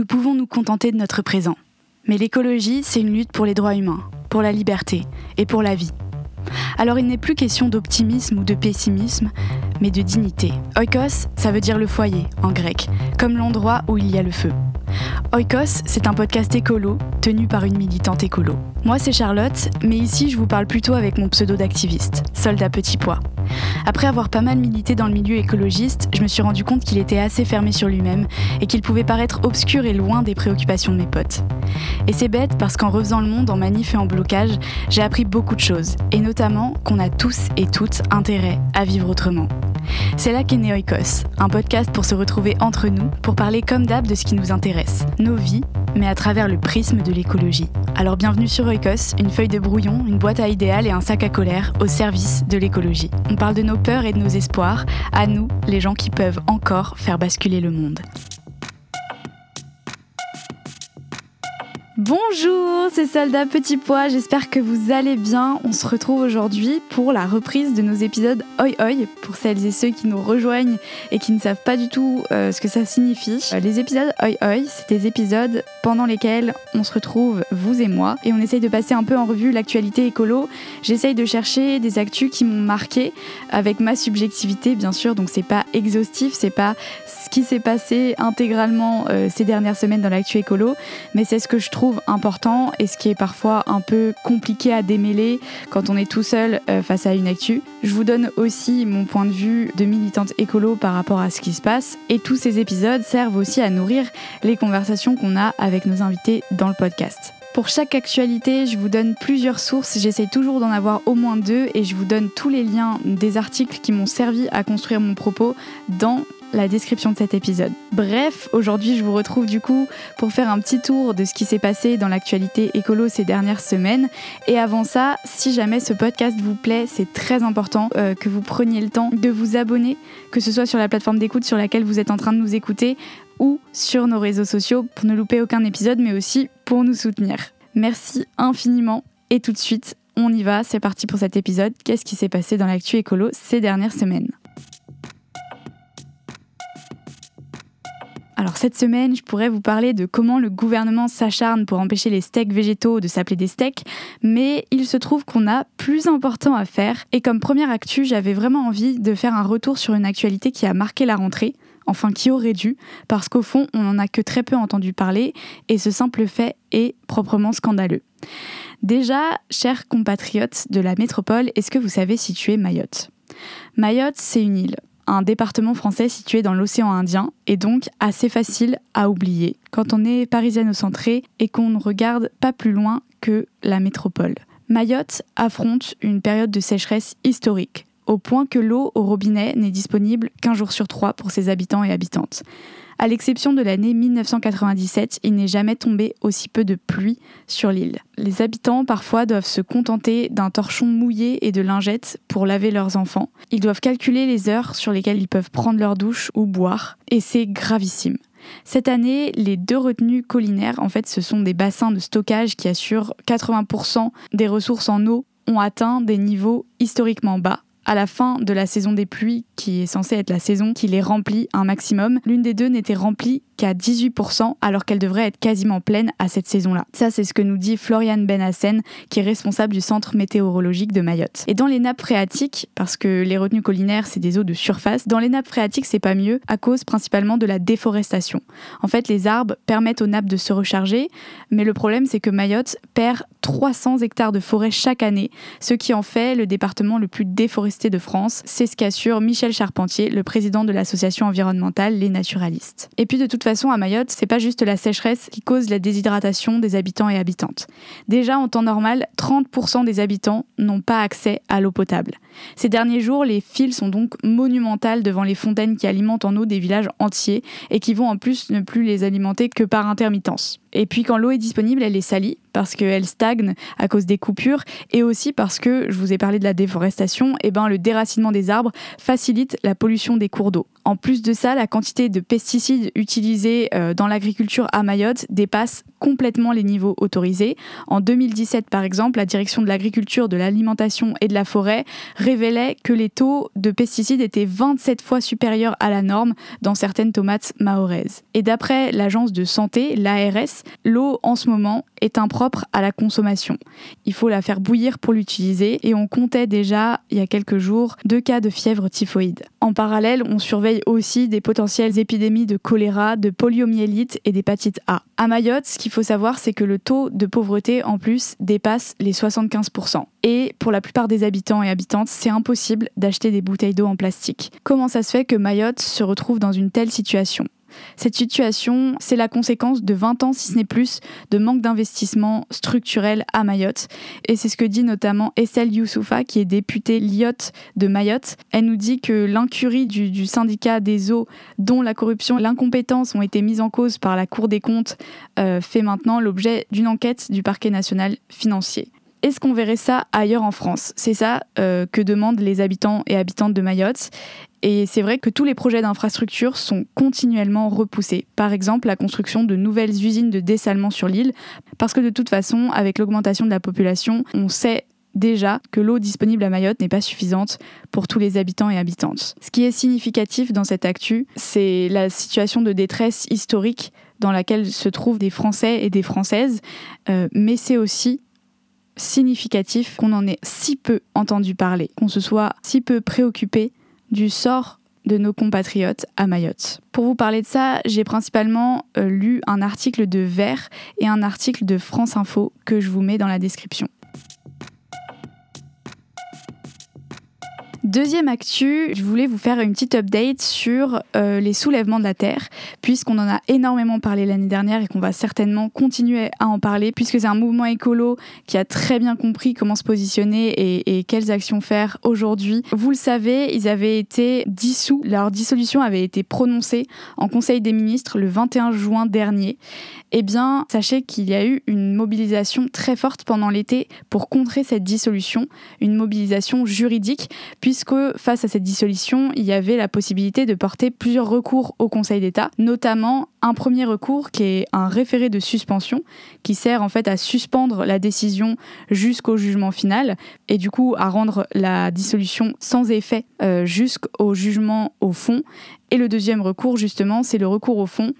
nous pouvons nous contenter de notre présent. Mais l'écologie, c'est une lutte pour les droits humains, pour la liberté et pour la vie. Alors il n'est plus question d'optimisme ou de pessimisme, mais de dignité. Oikos, ça veut dire le foyer en grec, comme l'endroit où il y a le feu. Oikos, c'est un podcast écolo tenu par une militante écolo. Moi, c'est Charlotte, mais ici, je vous parle plutôt avec mon pseudo d'activiste, soldat petit pois. Après avoir pas mal milité dans le milieu écologiste, je me suis rendu compte qu'il était assez fermé sur lui-même et qu'il pouvait paraître obscur et loin des préoccupations de mes potes. Et c'est bête parce qu'en refaisant le monde en manif et en blocage, j'ai appris beaucoup de choses, et notamment qu'on a tous et toutes intérêt à vivre autrement. C'est là qu'est né Oikos, un podcast pour se retrouver entre nous, pour parler comme d'hab de ce qui nous intéresse, nos vies, mais à travers le prisme de l'écologie. Alors bienvenue sur Oikos, une feuille de brouillon, une boîte à idéal et un sac à colère au service de l'écologie. On parle de nos peurs et de nos espoirs, à nous, les gens qui peuvent encore faire basculer le monde. Bonjour, c'est Soldat Petit Pois, j'espère que vous allez bien. On se retrouve aujourd'hui pour la reprise de nos épisodes Oi Oi, pour celles et ceux qui nous rejoignent et qui ne savent pas du tout euh, ce que ça signifie. Euh, les épisodes Oi Oi, c'est des épisodes pendant lesquels on se retrouve, vous et moi, et on essaye de passer un peu en revue l'actualité écolo. J'essaye de chercher des actus qui m'ont marqué avec ma subjectivité, bien sûr, donc c'est pas exhaustif, c'est pas ce qui s'est passé intégralement euh, ces dernières semaines dans l'actu écolo, mais c'est ce que je trouve important et ce qui est parfois un peu compliqué à démêler quand on est tout seul euh, face à une actu. Je vous donne aussi mon point de vue de militante écolo par rapport à ce qui se passe et tous ces épisodes servent aussi à nourrir les conversations qu'on a avec nos invités dans le podcast. Pour chaque actualité, je vous donne plusieurs sources, j'essaie toujours d'en avoir au moins deux et je vous donne tous les liens des articles qui m'ont servi à construire mon propos dans la description de cet épisode. Bref, aujourd'hui je vous retrouve du coup pour faire un petit tour de ce qui s'est passé dans l'actualité écolo ces dernières semaines. Et avant ça, si jamais ce podcast vous plaît, c'est très important euh, que vous preniez le temps de vous abonner, que ce soit sur la plateforme d'écoute sur laquelle vous êtes en train de nous écouter ou sur nos réseaux sociaux pour ne louper aucun épisode, mais aussi pour nous soutenir. Merci infiniment et tout de suite, on y va, c'est parti pour cet épisode. Qu'est-ce qui s'est passé dans l'actu écolo ces dernières semaines? Alors cette semaine, je pourrais vous parler de comment le gouvernement s'acharne pour empêcher les steaks végétaux de s'appeler des steaks, mais il se trouve qu'on a plus important à faire. Et comme première actu, j'avais vraiment envie de faire un retour sur une actualité qui a marqué la rentrée, enfin qui aurait dû, parce qu'au fond, on n'en a que très peu entendu parler, et ce simple fait est proprement scandaleux. Déjà, chers compatriotes de la métropole, est-ce que vous savez situer Mayotte? Mayotte, c'est une île un département français situé dans l'océan Indien et donc assez facile à oublier quand on est parisiano-centré et qu'on ne regarde pas plus loin que la métropole. Mayotte affronte une période de sécheresse historique, au point que l'eau au robinet n'est disponible qu'un jour sur trois pour ses habitants et habitantes. À l'exception de l'année 1997, il n'est jamais tombé aussi peu de pluie sur l'île. Les habitants parfois doivent se contenter d'un torchon mouillé et de lingettes pour laver leurs enfants. Ils doivent calculer les heures sur lesquelles ils peuvent prendre leur douche ou boire, et c'est gravissime. Cette année, les deux retenues collinaires, en fait, ce sont des bassins de stockage qui assurent 80% des ressources en eau, ont atteint des niveaux historiquement bas à la fin de la saison des pluies, qui est censée être la saison qui les remplit un maximum, l'une des deux n'était remplie qu'à 18% alors qu'elle devrait être quasiment pleine à cette saison-là. Ça, c'est ce que nous dit Florian Benassen, qui est responsable du centre météorologique de Mayotte. Et dans les nappes phréatiques, parce que les retenues collinaires, c'est des eaux de surface, dans les nappes phréatiques, c'est pas mieux à cause principalement de la déforestation. En fait, les arbres permettent aux nappes de se recharger, mais le problème, c'est que Mayotte perd 300 hectares de forêt chaque année, ce qui en fait le département le plus déforesté de France. C'est ce qu'assure Michel Charpentier, le président de l'association environnementale Les Naturalistes. Et puis de toute façon, façon, à Mayotte, c'est pas juste la sécheresse qui cause la déshydratation des habitants et habitantes. Déjà, en temps normal, 30% des habitants n'ont pas accès à l'eau potable. Ces derniers jours, les files sont donc monumentales devant les fontaines qui alimentent en eau des villages entiers et qui vont en plus ne plus les alimenter que par intermittence. Et puis quand l'eau est disponible, elle est salie parce qu'elle stagne à cause des coupures et aussi parce que, je vous ai parlé de la déforestation, et eh ben, le déracinement des arbres facilite la pollution des cours d'eau. En plus de ça, la quantité de pesticides utilisés euh, dans l'agriculture à Mayotte dépasse complètement les niveaux autorisés. En 2017, par exemple, la direction de l'agriculture, de l'alimentation et de la forêt révélait que les taux de pesticides étaient 27 fois supérieurs à la norme dans certaines tomates mahoraises. Et d'après l'agence de santé, l'ARS, l'eau en ce moment est impropre à la consommation. Il faut la faire bouillir pour l'utiliser et on comptait déjà il y a quelques jours deux cas de fièvre typhoïde. En parallèle, on surveille aussi des potentielles épidémies de choléra, de poliomyélite et d'hépatite A. À Mayotte, ce qu'il faut savoir, c'est que le taux de pauvreté en plus dépasse les 75%. Et pour la plupart des habitants et habitantes, c'est impossible d'acheter des bouteilles d'eau en plastique. Comment ça se fait que Mayotte se retrouve dans une telle situation? Cette situation, c'est la conséquence de 20 ans, si ce n'est plus, de manque d'investissement structurel à Mayotte. Et c'est ce que dit notamment Estelle Youssoufa, qui est députée Lyotte de Mayotte. Elle nous dit que l'incurie du, syndicat des eaux, dont la corruption et l'incompétence ont été mises en cause par la Cour des comptes, euh, fait maintenant l'objet d'une enquête du parquet national financier. Est-ce qu'on verrait ça ailleurs en France? C'est ça euh, que demandent les habitants et habitantes de Mayotte. Et c'est vrai que tous les projets d'infrastructure sont continuellement repoussés. Par exemple, la construction de nouvelles usines de dessalement sur l'île, parce que de toute façon, avec l'augmentation de la population, on sait déjà que l'eau disponible à Mayotte n'est pas suffisante pour tous les habitants et habitantes. Ce qui est significatif dans cette actu, c'est la situation de détresse historique dans laquelle se trouvent des Français et des Françaises, euh, mais c'est aussi significatif qu'on en ait si peu entendu parler, qu'on se soit si peu préoccupé du sort de nos compatriotes à Mayotte. Pour vous parler de ça, j'ai principalement euh, lu un article de Vert et un article de France Info que je vous mets dans la description. Deuxième actu, je voulais vous faire une petite update sur euh, les soulèvements de la Terre, puisqu'on en a énormément parlé l'année dernière et qu'on va certainement continuer à en parler, puisque c'est un mouvement écolo qui a très bien compris comment se positionner et, et quelles actions faire aujourd'hui. Vous le savez, ils avaient été dissous, leur dissolution avait été prononcée en Conseil des ministres le 21 juin dernier. Eh bien, sachez qu'il y a eu une mobilisation très forte pendant l'été pour contrer cette dissolution, une mobilisation juridique, puisque face à cette dissolution, il y avait la possibilité de porter plusieurs recours au Conseil d'État, notamment un premier recours qui est un référé de suspension, qui sert en fait à suspendre la décision jusqu'au jugement final, et du coup à rendre la dissolution sans effet euh, jusqu'au jugement au fond. Et le deuxième recours, justement, c'est le recours au fond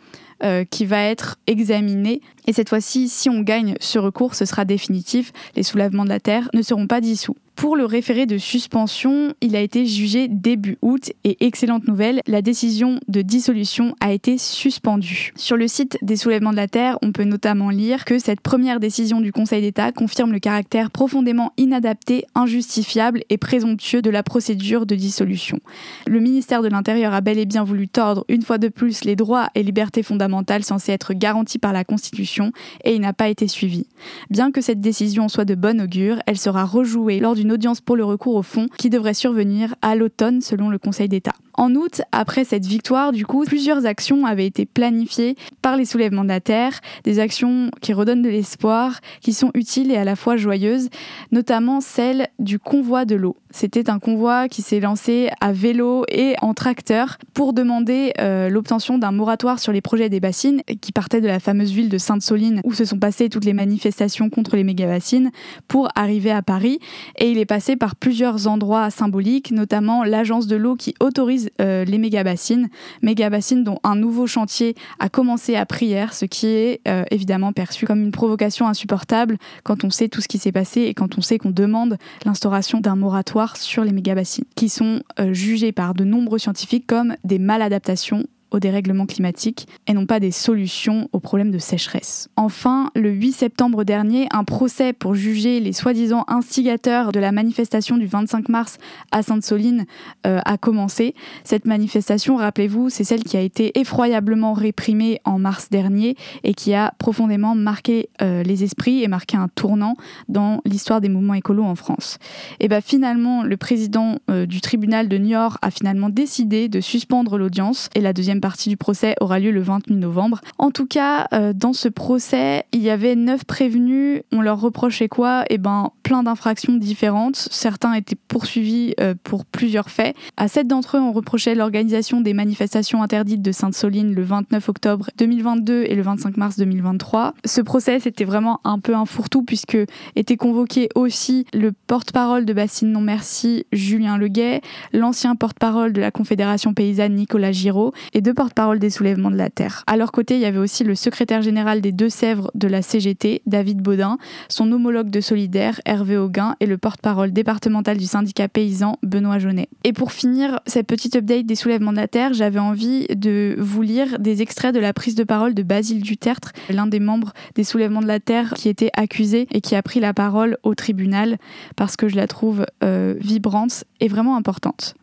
euh, qui va être examiné. Et cette fois-ci, si on gagne ce recours, ce sera définitif. Les soulèvements de la Terre ne seront pas dissous. Pour le référé de suspension, il a été jugé début août et excellente nouvelle, la décision de dissolution a été suspendue. Sur le site des soulèvements de la Terre, on peut notamment lire que cette première décision du Conseil d'État confirme le caractère profondément inadapté, injustifiable et présomptueux de la procédure de dissolution. Le ministère de l'Intérieur a bel et bien voulu tordre une fois de plus les droits et libertés fondamentales censés être garantis par la Constitution et il n'a pas été suivi. Bien que cette décision soit de bon augure, elle sera rejouée lors d'une audience pour le recours au fond qui devrait survenir à l'automne selon le Conseil d'État. En août, après cette victoire, du coup, plusieurs actions avaient été planifiées par les soulèvements de la Terre, des actions qui redonnent de l'espoir, qui sont utiles et à la fois joyeuses, notamment celle du convoi de l'eau. C'était un convoi qui s'est lancé à vélo et en tracteur pour demander euh, l'obtention d'un moratoire sur les projets des bassines qui partaient de la fameuse ville de Sainte-Soline où se sont passées toutes les manifestations contre les méga-bassines pour arriver à Paris. Et il est passé par plusieurs endroits symboliques, notamment l'agence de l'eau qui autorise euh, les méga-bassines, méga-bassines dont un nouveau chantier a commencé à prière, ce qui est euh, évidemment perçu comme une provocation insupportable quand on sait tout ce qui s'est passé et quand on sait qu'on demande l'instauration d'un moratoire sur les méga-bassines, qui sont euh, jugés par de nombreux scientifiques comme des maladaptations au dérèglement climatique et non pas des solutions aux problèmes de sécheresse. Enfin, le 8 septembre dernier, un procès pour juger les soi-disant instigateurs de la manifestation du 25 mars à Sainte-Soline euh, a commencé. Cette manifestation, rappelez-vous, c'est celle qui a été effroyablement réprimée en mars dernier et qui a profondément marqué euh, les esprits et marqué un tournant dans l'histoire des mouvements écolos en France. Et bien finalement, le président euh, du tribunal de Niort a finalement décidé de suspendre l'audience et la deuxième partie du procès aura lieu le 28 novembre. En tout cas, euh, dans ce procès, il y avait neuf prévenus. On leur reprochait quoi? Eh ben, plein d'infractions différentes. Certains étaient poursuivis euh, pour plusieurs faits. À sept d'entre eux, on reprochait l'organisation des manifestations interdites de Sainte-Soline le 29 octobre 2022 et le 25 mars 2023. Ce procès, c'était vraiment un peu un fourre-tout puisque était convoqué aussi le porte-parole de Bassine Non Merci, Julien Leguet, l'ancien porte-parole de la Confédération paysanne Nicolas Giraud et deux porte-parole des soulèvements de la terre. À leur côté, il y avait aussi le secrétaire général des Deux-Sèvres de la CGT, David Baudin, son homologue de Solidaire, Hervé Auguin, et le porte-parole départemental du syndicat paysan, Benoît Jaunet. Et pour finir cette petite update des soulèvements de la terre, j'avais envie de vous lire des extraits de la prise de parole de Basile Dutertre, l'un des membres des soulèvements de la terre qui était accusé et qui a pris la parole au tribunal parce que je la trouve euh, vibrante et vraiment importante.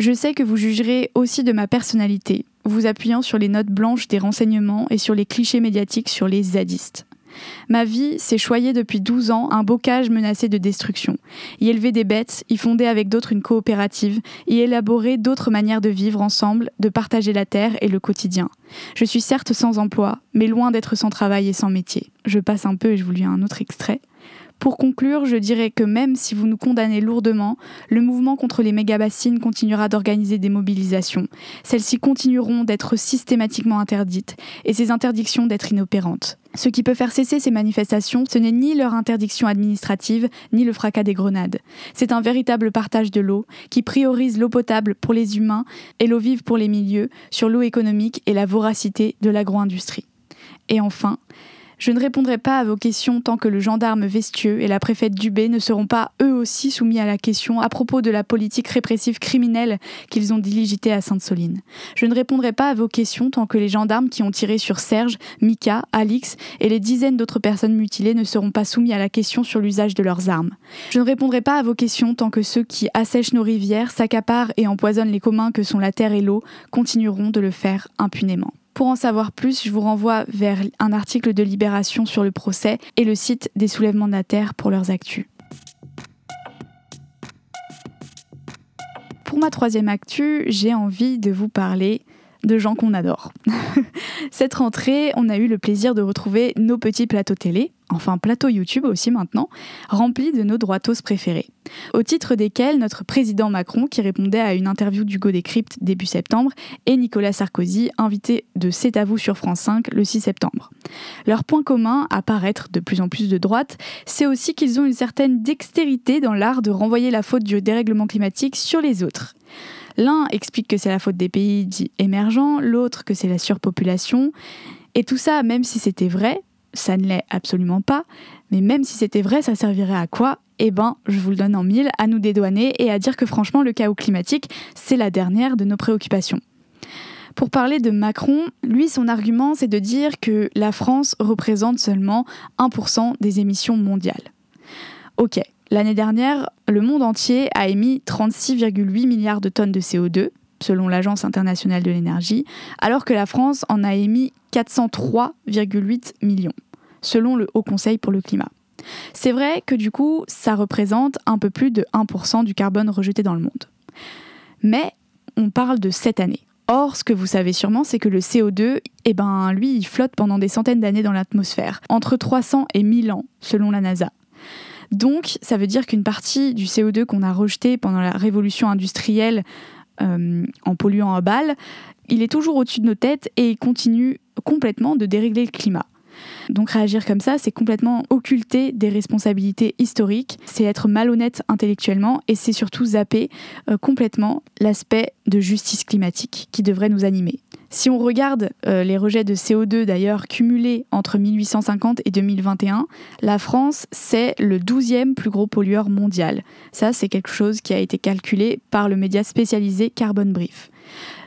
Je sais que vous jugerez aussi de ma personnalité, vous appuyant sur les notes blanches des renseignements et sur les clichés médiatiques sur les zadistes. Ma vie s'est choyée depuis 12 ans un bocage menacé de destruction. Y élever des bêtes, y fonder avec d'autres une coopérative, y élaborer d'autres manières de vivre ensemble, de partager la terre et le quotidien. Je suis certes sans emploi, mais loin d'être sans travail et sans métier. Je passe un peu et je vous lis un autre extrait. Pour conclure, je dirais que même si vous nous condamnez lourdement, le mouvement contre les méga-bassines continuera d'organiser des mobilisations. Celles-ci continueront d'être systématiquement interdites et ces interdictions d'être inopérantes. Ce qui peut faire cesser ces manifestations, ce n'est ni leur interdiction administrative, ni le fracas des grenades. C'est un véritable partage de l'eau qui priorise l'eau potable pour les humains et l'eau vive pour les milieux sur l'eau économique et la voracité de l'agro-industrie. Et enfin, je ne répondrai pas à vos questions tant que le gendarme Vestieux et la préfète Dubé ne seront pas eux aussi soumis à la question à propos de la politique répressive criminelle qu'ils ont diligitée à Sainte-Soline. Je ne répondrai pas à vos questions tant que les gendarmes qui ont tiré sur Serge, Mika, Alix et les dizaines d'autres personnes mutilées ne seront pas soumis à la question sur l'usage de leurs armes. Je ne répondrai pas à vos questions tant que ceux qui assèchent nos rivières, s'accaparent et empoisonnent les communs que sont la terre et l'eau continueront de le faire impunément. Pour en savoir plus, je vous renvoie vers un article de Libération sur le procès et le site des soulèvements de la Terre pour leurs actus. Pour ma troisième actu, j'ai envie de vous parler de gens qu'on adore. Cette rentrée, on a eu le plaisir de retrouver nos petits plateaux télé, enfin plateau YouTube aussi maintenant, remplis de nos droitos préférés. Au titre desquels notre président Macron, qui répondait à une interview d'Hugo Décrypte début septembre, et Nicolas Sarkozy, invité de C'est à vous sur France 5 le 6 septembre. Leur point commun, à paraître de plus en plus de droite, c'est aussi qu'ils ont une certaine dextérité dans l'art de renvoyer la faute du dérèglement climatique sur les autres. L'un explique que c'est la faute des pays dits émergents, l'autre que c'est la surpopulation. Et tout ça, même si c'était vrai, ça ne l'est absolument pas, mais même si c'était vrai, ça servirait à quoi? Eh ben, je vous le donne en mille, à nous dédouaner et à dire que franchement, le chaos climatique, c'est la dernière de nos préoccupations. Pour parler de Macron, lui, son argument, c'est de dire que la France représente seulement 1% des émissions mondiales. Ok, l'année dernière, le monde entier a émis 36,8 milliards de tonnes de CO2, selon l'Agence internationale de l'énergie, alors que la France en a émis 403,8 millions, selon le Haut Conseil pour le climat. C'est vrai que du coup, ça représente un peu plus de 1% du carbone rejeté dans le monde. Mais on parle de cette année. Or, ce que vous savez sûrement, c'est que le CO2, eh ben, lui, il flotte pendant des centaines d'années dans l'atmosphère, entre 300 et 1000 ans, selon la NASA. Donc, ça veut dire qu'une partie du CO2 qu'on a rejeté pendant la révolution industrielle euh, en polluant à balles, il est toujours au-dessus de nos têtes et il continue complètement de dérégler le climat. Donc réagir comme ça, c'est complètement occulter des responsabilités historiques, c'est être malhonnête intellectuellement et c'est surtout zapper euh, complètement l'aspect de justice climatique qui devrait nous animer. Si on regarde euh, les rejets de CO2 d'ailleurs cumulés entre 1850 et 2021, la France, c'est le 12e plus gros pollueur mondial. Ça, c'est quelque chose qui a été calculé par le média spécialisé Carbon Brief.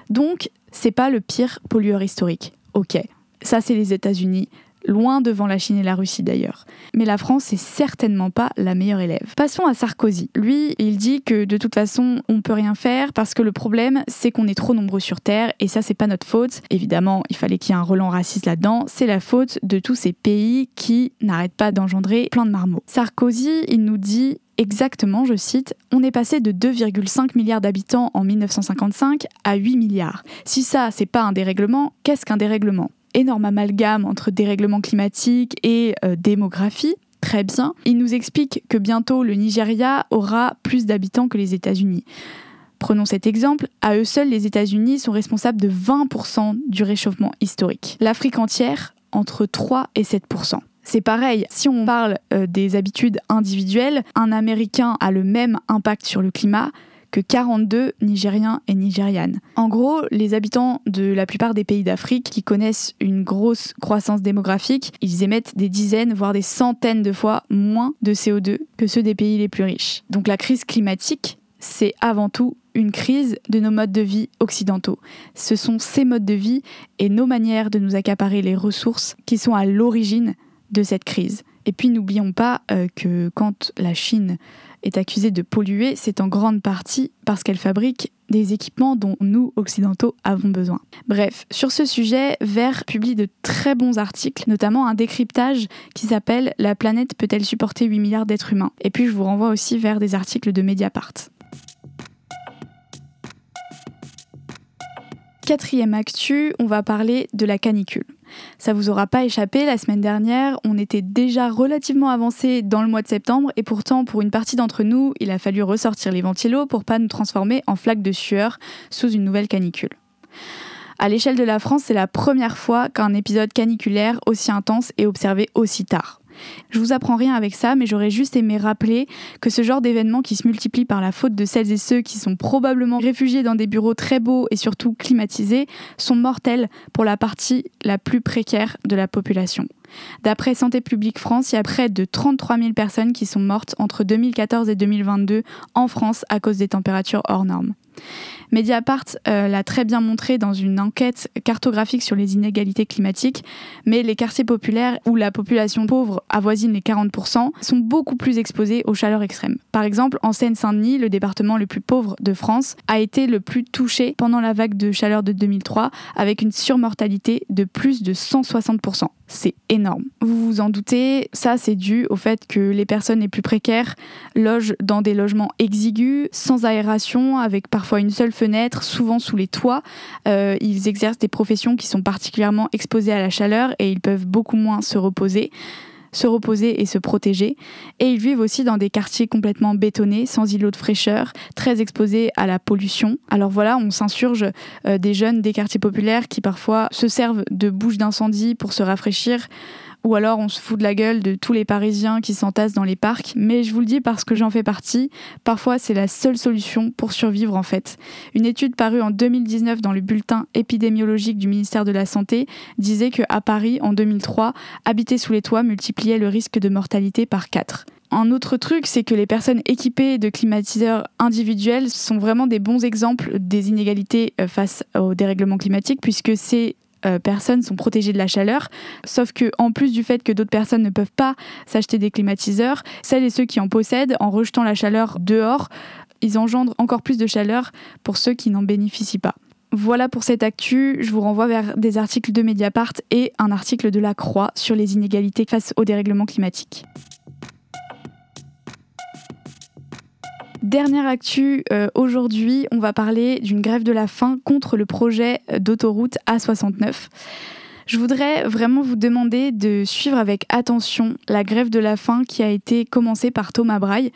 Donc, c'est pas le pire pollueur historique. Ok, ça c'est les États-Unis, loin devant la Chine et la Russie d'ailleurs. Mais la France n'est certainement pas la meilleure élève. Passons à Sarkozy. Lui, il dit que de toute façon, on peut rien faire parce que le problème, c'est qu'on est trop nombreux sur Terre et ça, c'est pas notre faute. Évidemment, il fallait qu'il y ait un relent raciste là-dedans. C'est la faute de tous ces pays qui n'arrêtent pas d'engendrer plein de marmots. Sarkozy, il nous dit exactement, je cite, on est passé de 2,5 milliards d'habitants en 1955 à 8 milliards. Si ça, c'est pas un dérèglement, qu'est-ce qu'un dérèglement? Énorme amalgame entre dérèglement climatique et euh, démographie. Très bien. Il nous explique que bientôt le Nigeria aura plus d'habitants que les États-Unis. Prenons cet exemple, à eux seuls, les États-Unis sont responsables de 20% du réchauffement historique. L'Afrique entière, entre 3 et 7%. C'est pareil, si on parle euh, des habitudes individuelles, un Américain a le même impact sur le climat que 42 Nigériens et Nigérianes. En gros, les habitants de la plupart des pays d'Afrique qui connaissent une grosse croissance démographique, ils émettent des dizaines, voire des centaines de fois moins de CO2 que ceux des pays les plus riches. Donc la crise climatique, c'est avant tout une crise de nos modes de vie occidentaux. Ce sont ces modes de vie et nos manières de nous accaparer les ressources qui sont à l'origine de cette crise. Et puis n'oublions pas euh, que quand la Chine est accusée de polluer, c'est en grande partie parce qu'elle fabrique des équipements dont nous, occidentaux, avons besoin. Bref, sur ce sujet, Vert publie de très bons articles, notamment un décryptage qui s'appelle La planète peut-elle supporter 8 milliards d'êtres humains? Et puis je vous renvoie aussi vers des articles de Mediapart. Quatrième actu, on va parler de la canicule. Ça vous aura pas échappé, la semaine dernière, on était déjà relativement avancé dans le mois de septembre et pourtant pour une partie d'entre nous, il a fallu ressortir les ventilos pour pas nous transformer en flaques de sueur sous une nouvelle canicule. À l'échelle de la France, c'est la première fois qu'un épisode caniculaire aussi intense est observé aussi tard. Je vous apprends rien avec ça, mais j'aurais juste aimé rappeler que ce genre d'événement qui se multiplie par la faute de celles et ceux qui sont probablement réfugiés dans des bureaux très beaux et surtout climatisés sont mortels pour la partie la plus précaire de la population. D'après Santé publique France, il y a près de 33 000 personnes qui sont mortes entre 2014 et 2022 en France à cause des températures hors normes. Mediapart euh, l'a très bien montré dans une enquête cartographique sur les inégalités climatiques, mais les quartiers populaires où la population pauvre avoisine les 40% sont beaucoup plus exposés aux chaleurs extrêmes. Par exemple, en Seine-Saint-Denis, le département le plus pauvre de France, a été le plus touché pendant la vague de chaleur de 2003 avec une surmortalité de plus de 160% c'est énorme. Vous vous en doutez, ça c'est dû au fait que les personnes les plus précaires logent dans des logements exigus, sans aération, avec parfois une seule fenêtre, souvent sous les toits. Euh, ils exercent des professions qui sont particulièrement exposées à la chaleur et ils peuvent beaucoup moins se reposer se reposer et se protéger. Et ils vivent aussi dans des quartiers complètement bétonnés, sans îlots de fraîcheur, très exposés à la pollution. Alors voilà, on s'insurge euh, des jeunes des quartiers populaires qui parfois se servent de bouches d'incendie pour se rafraîchir ou alors on se fout de la gueule de tous les Parisiens qui s'entassent dans les parcs, mais je vous le dis parce que j'en fais partie, parfois c'est la seule solution pour survivre en fait. Une étude parue en 2019 dans le bulletin épidémiologique du ministère de la Santé disait que à Paris en 2003, habiter sous les toits multipliait le risque de mortalité par 4. Un autre truc, c'est que les personnes équipées de climatiseurs individuels sont vraiment des bons exemples des inégalités euh, face au dérèglement climatique, puisque c'est euh, personnes sont protégées de la chaleur. Sauf que, en plus du fait que d'autres personnes ne peuvent pas s'acheter des climatiseurs, celles et ceux qui en possèdent, en rejetant la chaleur dehors, ils engendrent encore plus de chaleur pour ceux qui n'en bénéficient pas. Voilà pour cette actu. Je vous renvoie vers des articles de Mediapart et un article de La Croix sur les inégalités face au dérèglement climatique. Dernière actu, euh, aujourd'hui, on va parler d'une grève de la faim contre le projet d'autoroute A69. Je voudrais vraiment vous demander de suivre avec attention la grève de la faim qui a été commencée par Thomas Braille.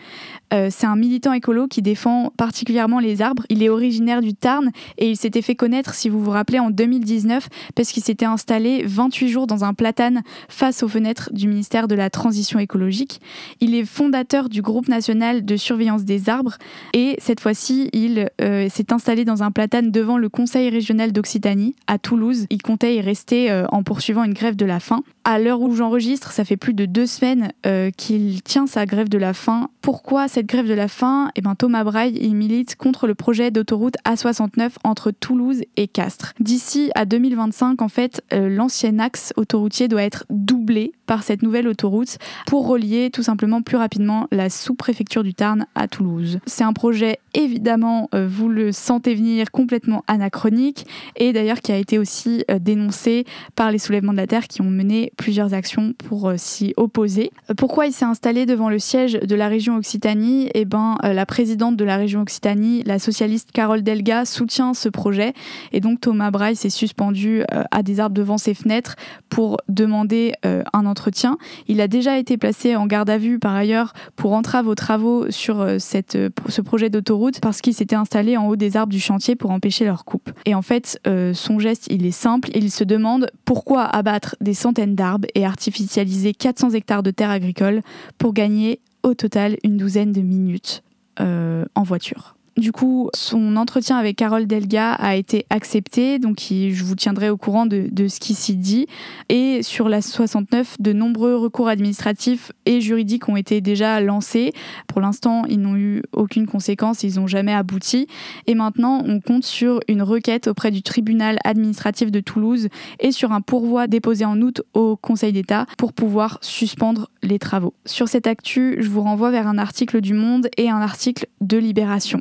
Euh, c'est un militant écolo qui défend particulièrement les arbres. Il est originaire du Tarn et il s'était fait connaître, si vous vous rappelez, en 2019 parce qu'il s'était installé 28 jours dans un platane face aux fenêtres du ministère de la Transition écologique. Il est fondateur du groupe national de surveillance des arbres et cette fois-ci, il euh, s'est installé dans un platane devant le Conseil régional d'Occitanie à Toulouse. Il comptait y rester euh, en poursuivant une grève de la faim. À l'heure où j'enregistre, ça fait plus de deux semaines euh, qu'il tient sa grève de la faim. Pourquoi cette grève de la faim? Eh ben, Thomas Braille, il milite contre le projet d'autoroute A69 entre Toulouse et Castres. D'ici à 2025, en fait, euh, l'ancien axe autoroutier doit être doublé par cette nouvelle autoroute pour relier tout simplement plus rapidement la sous-préfecture du Tarn à Toulouse. C'est un projet évidemment, euh, vous le sentez venir, complètement anachronique et d'ailleurs qui a été aussi euh, dénoncé par les soulèvements de la Terre qui ont mené plusieurs actions pour s'y opposer. Pourquoi il s'est installé devant le siège de la région Occitanie? Eh ben, la présidente de la région Occitanie, la socialiste Carole Delga, soutient ce projet et donc Thomas Braille s'est suspendu à des arbres devant ses fenêtres pour demander un entretien. Il a déjà été placé en garde à vue par ailleurs pour entrave aux travaux sur euh, cette, euh, ce projet d'autoroute parce qu'il s'était installé en haut des arbres du chantier pour empêcher leur coupe. Et en fait, euh, son geste, il est simple. Il se demande pourquoi abattre des centaines d'arbres et artificialiser 400 hectares de terres agricoles pour gagner au total une douzaine de minutes en voiture. Du coup, son entretien avec Carole Delga a été accepté, donc je vous tiendrai au courant de, ce qui s'y dit. Et sur la 69, de nombreux recours administratifs et juridiques ont été déjà lancés. Pour l'instant, ils n'ont eu aucune conséquence, ils n'ont jamais abouti. Et maintenant, on compte sur une requête auprès du tribunal administratif de Toulouse et sur un pourvoi déposé en août au Conseil d'État pour pouvoir suspendre les travaux. Sur cette actu, je vous renvoie vers un article du Monde et un article de Libération.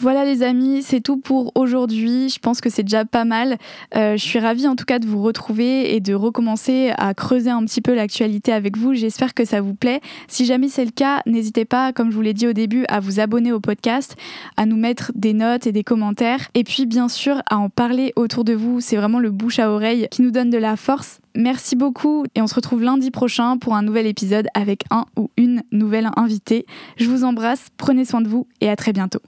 Voilà les amis, c'est tout pour aujourd'hui. Je pense que c'est déjà pas mal. Euh, je suis ravie en tout cas de vous retrouver et de recommencer à creuser un petit peu l'actualité avec vous. J'espère que ça vous plaît. Si jamais c'est le cas, n'hésitez pas, comme je vous l'ai dit au début, à vous abonner au podcast, à nous mettre des notes et des commentaires. Et puis bien sûr à en parler autour de vous. C'est vraiment le bouche à oreille qui nous donne de la force. Merci beaucoup et on se retrouve lundi prochain pour un nouvel épisode avec un ou une nouvelle invitée. Je vous embrasse, prenez soin de vous et à très bientôt.